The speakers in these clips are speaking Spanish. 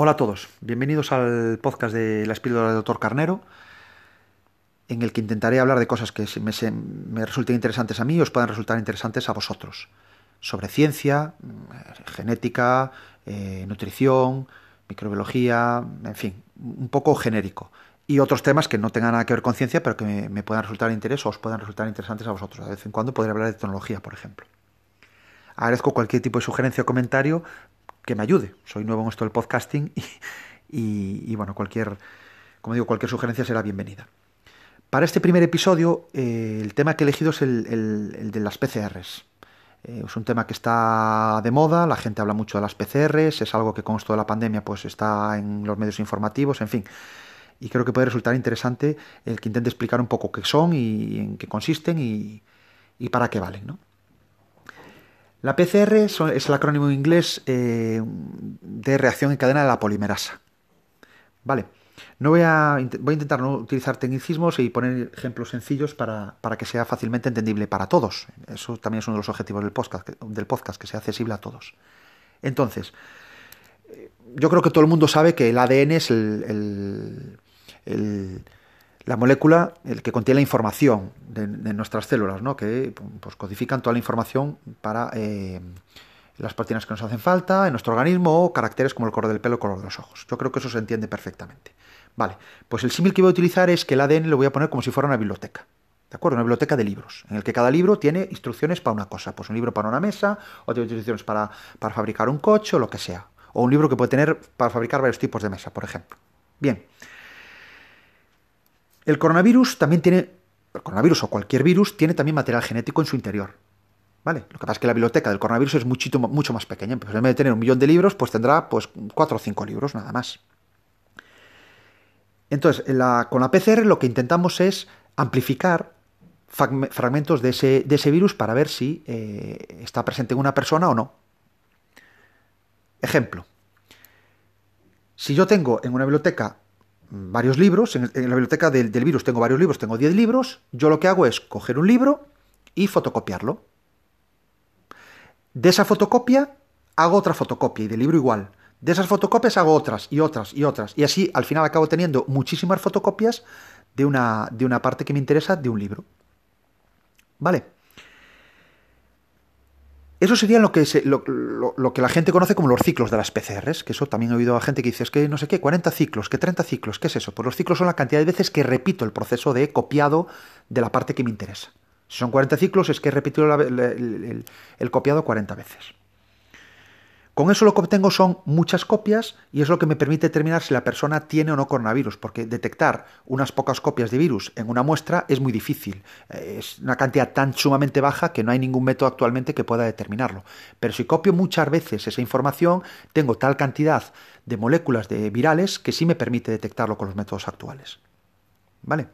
Hola a todos, bienvenidos al podcast de La Espíritu del Doctor Carnero, en el que intentaré hablar de cosas que me, resulten interesantes a mí y os puedan resultar interesantes a vosotros, sobre ciencia, mm, genética, eh, nutrición, microbiología, en fin, un poco genérico. Y otros temas que no tengan nada que ver con ciencia, pero que me, me puedan resultar de interés o os puedan resultar interesantes a vosotros. De vez en cuando podré hablar de tecnología, por ejemplo. Agradezco cualquier tipo de sugerencia o comentario que me ayude. Soy nuevo en esto del podcasting y, bueno, cualquier, como digo, cualquier sugerencia será bienvenida. Para este primer episodio, eh, el tema que he elegido es el, de las PCRs. Eh, es un tema que está de moda, la gente habla mucho de las PCRs, es algo que con esto de la pandemia pues está en los medios informativos, en fin. Y creo que puede resultar interesante el que intente explicar un poco qué son y en qué consisten y, y para qué valen, ¿no? La PCR es el acrónimo inglés eh, de reacción en cadena de la polimerasa. Vale. No voy a, voy a intentar no utilizar tecnicismos y poner ejemplos sencillos para, que sea fácilmente entendible para todos. Eso también es uno de los objetivos del podcast, del podcast, que sea accesible a todos. Entonces, eh, yo creo que todo el mundo sabe que el ADN es el la molécula el que contiene la información de, nuestras células, ¿no? que pues, codifican toda la información para eh, las proteínas que nos hacen falta en nuestro organismo o caracteres como el color del pelo o el color de los ojos. Yo creo que eso se entiende perfectamente. Vale, pues el símil que voy a utilizar es que el ADN lo voy a poner como si fuera una biblioteca. ¿De acuerdo? Una biblioteca de libros, en el que cada libro tiene instrucciones para una cosa. Pues un libro para una mesa, otro instrucciones para, para fabricar un coche o lo que sea. O un libro que puede tener para fabricar varios tipos de mesa, por ejemplo. Bien, el coronavirus también tiene, el coronavirus o cualquier virus tiene también material genético en su interior. ¿Vale? Lo que pasa es que la biblioteca del coronavirus es mucho, mucho más pequeña. Pues en vez de tener un millón de libros, pues tendrá pues cuatro o cinco libros, nada más. Entonces, con la PCR lo que intentamos es amplificar fragmentos de ese, virus para ver si eh, está presente en una persona o no. Ejemplo. Si yo tengo en una biblioteca varios libros, en, la biblioteca del, virus tengo varios libros, tengo 10 libros, yo lo que hago es coger un libro y fotocopiarlo. De esa fotocopia hago otra fotocopia y del libro igual. De esas fotocopias hago otras y otras y otras. Y así al final acabo teniendo muchísimas fotocopias de una, de una parte que me interesa de un libro. ¿Vale? Eso sería lo que, lo, que la gente conoce como los ciclos de las PCRs, que eso también he oído a gente que dice, es que no sé qué, 40 ciclos, que 30 ciclos, ¿qué es eso? Pues los ciclos son la cantidad de veces que repito el proceso de copiado de la parte que me interesa. Si son 40 ciclos, es que he repetido el copiado 40 veces. Con eso lo que obtengo son muchas copias y es lo que me permite determinar si la persona tiene o no coronavirus, porque detectar unas pocas copias de virus en una muestra es muy difícil. Eh, es una cantidad tan sumamente baja que no hay ningún método actualmente que pueda determinarlo. Pero si copio muchas veces esa información, tengo tal cantidad de moléculas de virales que sí me permite detectarlo con los métodos actuales. ¿Vale?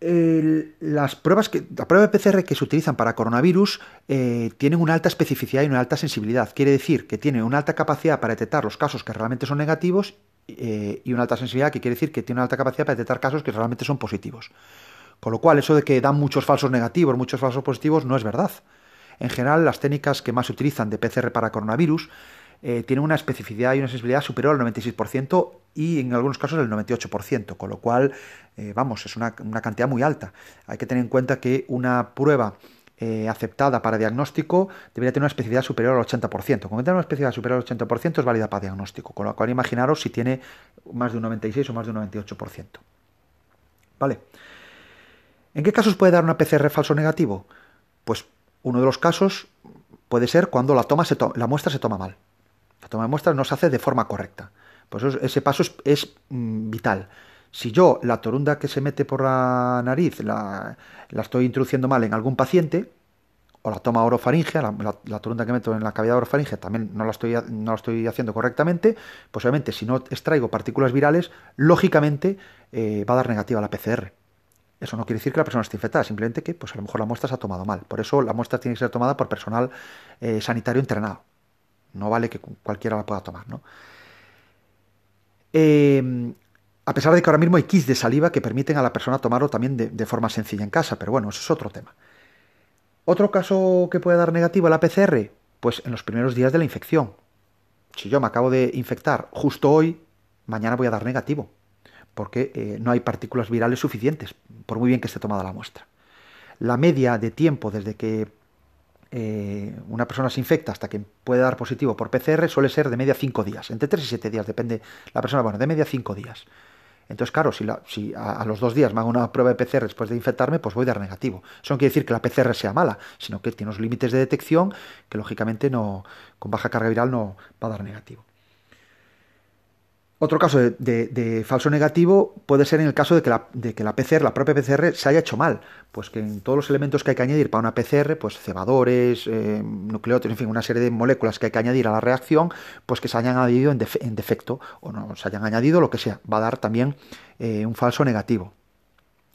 Las pruebas que, la prueba de PCR que se utilizan para coronavirus eh, tienen una alta especificidad y una alta sensibilidad. Quiere decir que tiene una alta capacidad para detectar los casos que realmente son negativos eh, y una alta sensibilidad que quiere decir que tiene una alta capacidad para detectar casos que realmente son positivos. Con lo cual, eso de que dan muchos falsos negativos, muchos falsos positivos, no es verdad. En general, las técnicas que más se utilizan de PCR para coronavirus eh, tienen una especificidad y una sensibilidad superior al 96% y en algunos casos el 98%, con lo cual, eh, vamos, es una, cantidad muy alta. Hay que tener en cuenta que una prueba eh, aceptada para diagnóstico debería tener una especificidad superior al 80%. Con que una especificidad superior al 80% es válida para diagnóstico, con lo cual imaginaros si tiene más de un 96 o más de un 98%. ¿Vale? ¿En qué casos puede dar una PCR falso negativo? Pues uno de los casos puede ser cuando la, toma la muestra se toma mal. La toma de muestras no se hace de forma correcta. Pues ese paso es, mm, vital. Si yo la torunda que se mete por la nariz la, estoy introduciendo mal en algún paciente, o la toma orofaringea, la, torunda que meto en la cavidad orofaringea también no la, estoy, no la estoy haciendo correctamente, pues obviamente si no extraigo partículas virales, lógicamente eh, va a dar negativa la PCR. Eso no quiere decir que la persona esté infectada, simplemente que pues a lo mejor la muestra se ha tomado mal. Por eso la muestra tiene que ser tomada por personal eh, sanitario entrenado. No vale que cualquiera la pueda tomar, ¿no? Eh, a pesar de que ahora mismo hay kits de saliva que permiten a la persona tomarlo también de, forma sencilla en casa, pero bueno, eso es otro tema. Otro caso que puede dar negativo a la PCR, pues en los primeros días de la infección. si yo me acabo de infectar justo hoy, mañana voy a dar negativo, porque eh, no hay partículas virales suficientes, por muy bien que esté tomada la muestra. La media de tiempo desde que eh, una persona se infecta hasta que puede dar positivo por PCR suele ser de media 5 días, entre 3 y 7 días, depende la persona, bueno, de media 5 días. Entonces, claro, si, si a, los dos días me hago una prueba de PCR después de infectarme, pues voy a dar negativo. Eso no quiere decir que la PCR sea mala, sino que tiene unos límites de detección que lógicamente no, con baja carga viral no va a dar negativo. Otro caso de, falso negativo puede ser en el caso de que, la, PCR, la propia PCR, se haya hecho mal. Pues que en todos los elementos que hay que añadir para una PCR, pues cebadores, eh, nucleótidos, en fin, una serie de moléculas que hay que añadir a la reacción, pues que se hayan añadido en, defecto o no se hayan añadido lo que sea. Va a dar también eh, un falso negativo.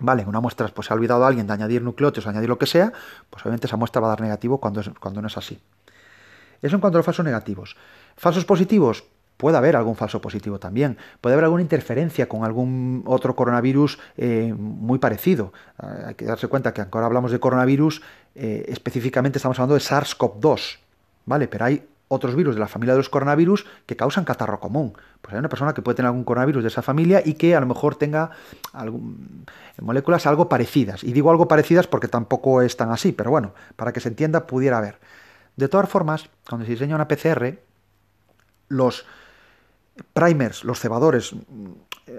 Vale, en una muestra pues se ha olvidado alguien de añadir nucleótidos, añadir lo que sea, pues obviamente esa muestra va a dar negativo cuando, cuando no es así. Eso en cuanto a los falsos negativos. Falsos positivos, Puede haber algún falso positivo también. Puede haber alguna interferencia con algún otro coronavirus eh, muy parecido. Eh, hay que darse cuenta que aunque ahora hablamos de coronavirus, eh, específicamente estamos hablando de SARS-CoV-2. ¿Vale? Pero hay otros virus de la familia de los coronavirus que causan catarro común. Pues hay una persona que puede tener algún coronavirus de esa familia y que a lo mejor tenga moléculas algo parecidas. Y digo algo parecidas porque tampoco es tan así, pero bueno, para que se entienda, pudiera haber. De todas formas, cuando se diseña una PCR, los primers, los cebadores,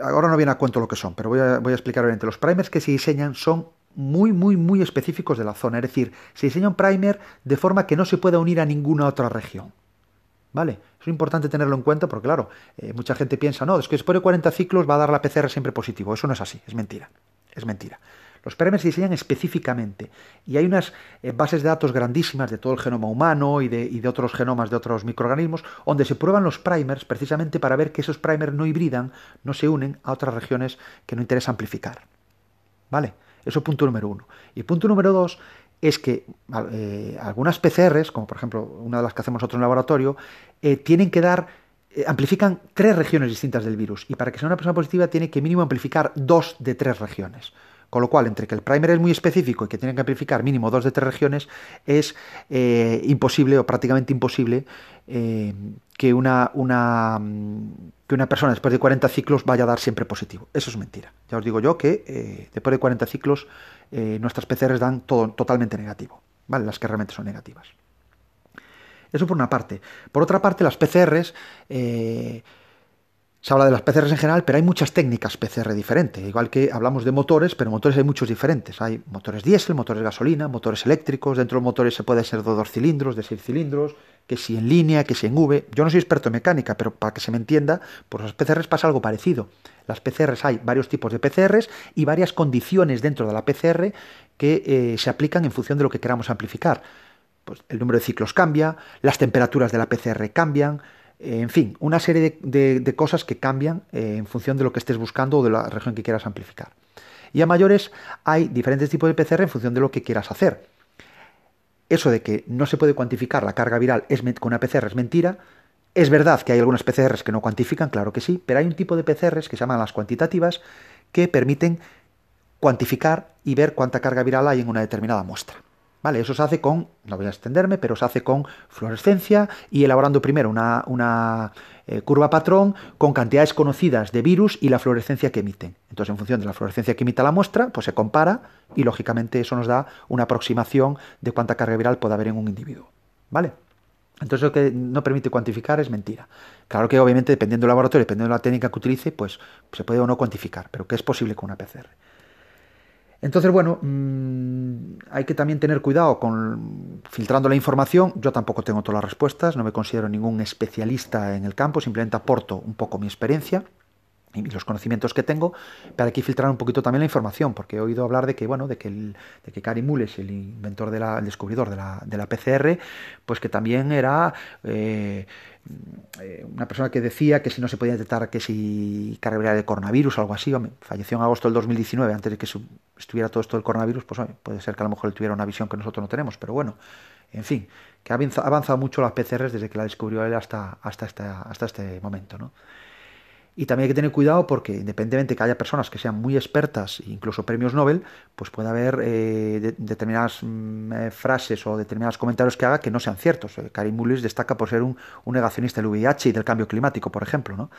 ahora no viene a cuento lo que son, pero voy a, voy a explicar brevemente. Los primers que se diseñan son muy, muy, muy específicos de la zona. Es decir, se diseña un primer de forma que no se pueda unir a ninguna otra región. ¿Vale? Es importante tenerlo en cuenta porque, claro, eh, mucha gente piensa, no, es que después de 40 ciclos va a dar la PCR siempre positivo. Eso no es así, es mentira. Es mentira. Los primers se diseñan específicamente y hay unas eh, bases de datos grandísimas de todo el genoma humano y de, otros genomas de otros microorganismos donde se prueban los primers precisamente para ver que esos primers no hibridan, no se unen a otras regiones que no interesa amplificar. ¿Vale? Eso es punto número uno. Y punto número dos es que eh, algunas PCRs, como por ejemplo una de las que hacemos nosotros en laboratorio, eh, tienen que dar amplifican tres regiones distintas del virus y para que sea una persona positiva tiene que mínimo amplificar dos de tres regiones. Con lo cual, entre que el primer es muy específico y que tiene que amplificar mínimo dos de tres regiones, es eh, imposible o prácticamente imposible eh, que, una, que una persona después de 40 ciclos vaya a dar siempre positivo. Eso es mentira. Ya os digo yo que eh, después de 40 ciclos nuestras PCRs dan todo totalmente negativo, ¿vale? las que realmente son negativas. Eso por una parte. Por otra parte, las PCRs se habla de las PCRs en general, pero hay muchas técnicas PCR diferentes. Igual que hablamos de motores, pero motores hay muchos diferentes. Hay motores diésel, motores gasolina, motores eléctricos. Dentro de los motores se puede ser de dos cilindros, de seis cilindros, que si en línea, que si en V. Yo no soy experto en mecánica, pero para que se me entienda, por las PCRs pasa algo parecido. Las PCRs hay varios tipos de PCRs y varias condiciones dentro de la PCR que eh, se aplican en función de lo que queramos amplificar. Pues el número de ciclos cambia, las temperaturas de la PCR cambian, en fin, una serie de, cosas que cambian eh, en función de lo que estés buscando o de la región que quieras amplificar. Y a mayores hay diferentes tipos de PCR en función de lo que quieras hacer. Eso de que no se puede cuantificar la carga viral es, con una PCR es mentira. Es verdad que hay algunas PCRs que no cuantifican, claro que sí, pero hay un tipo de PCRs que se llaman las cuantitativas que permiten cuantificar y ver cuánta carga viral hay en una determinada muestra. Eso se hace con, no voy a extenderme, pero se hace con fluorescencia y elaborando primero una, eh, curva patrón con cantidades conocidas de virus y la fluorescencia que emiten. Entonces, en función de la fluorescencia que emita la muestra, pues se compara y lógicamente eso nos da una aproximación de cuánta carga viral puede haber en un individuo. ¿Vale? Entonces lo que no permite cuantificar es mentira. Claro que obviamente dependiendo del laboratorio, dependiendo de la técnica que utilice, pues se puede o no cuantificar, pero que es posible con una PCR. Entonces, bueno, mm, hay que también tener cuidado con filtrando la información. Yo tampoco tengo todas las respuestas, no me considero ningún especialista en el campo, simplemente aporto un poco mi experiencia y los conocimientos que tengo, para aquí filtrar un poquito también la información, porque he oído hablar de que, bueno, de que, el, de que Cary Mullis, el inventor, de la, el descubridor de la, de la PCR, pues que también era... Eh, eh, una persona que decía que si no se podía detectar que si carga de coronavirus o algo así, falleció en agosto del 2019, antes de que estuviera todo esto del coronavirus, pues puede ser que a lo mejor él tuviera una visión que nosotros no tenemos, pero bueno, en fin, que ha avanzado mucho las PCRs desde que la descubrió él hasta, hasta, hasta este momento, ¿no? Y también hay que tener cuidado porque independientemente que haya personas que sean muy expertas, incluso premios Nobel, pues puede haber eh, determinadas mm, eh, frases o determinados comentarios que haga que no sean ciertos. Eh, Karim Mullis destaca por ser un, negacionista del VIH y del cambio climático, por ejemplo. ¿no?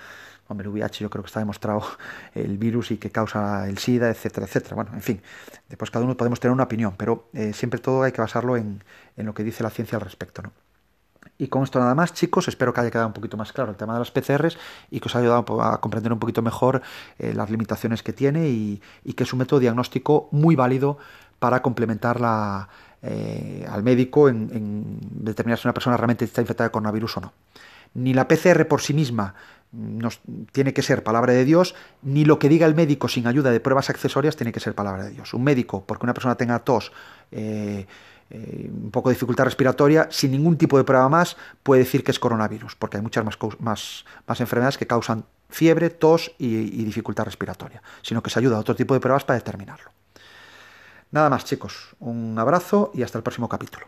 Hombre, el VIH yo creo que está demostrado el virus y que causa el SIDA, etcétera, etcétera. Bueno, en fin, después cada uno podemos tener una opinión, pero siempre todo hay que basarlo en, en lo que dice la ciencia al respecto. ¿no? Y con esto nada más, chicos, espero que haya quedado un poquito más claro el tema de las PCRs y que os haya ayudado a comprender un poquito mejor eh, las limitaciones que tiene y, que es un método diagnóstico muy válido para complementar eh, al médico en, determinar si una persona realmente está infectada de coronavirus o no. Ni la PCR por sí misma tiene que ser palabra de Dios, ni lo que diga el médico sin ayuda de pruebas accesorias tiene que ser palabra de Dios. Un médico, porque una persona tenga tos, eh, eh, un poco de dificultad respiratoria, sin ningún tipo de prueba más, puede decir que es coronavirus, porque hay muchas más, más, más enfermedades que causan fiebre, tos y, y, dificultad respiratoria, sino que se ayuda a otro tipo de pruebas para determinarlo. Nada más chicos, un abrazo y hasta el próximo capítulo.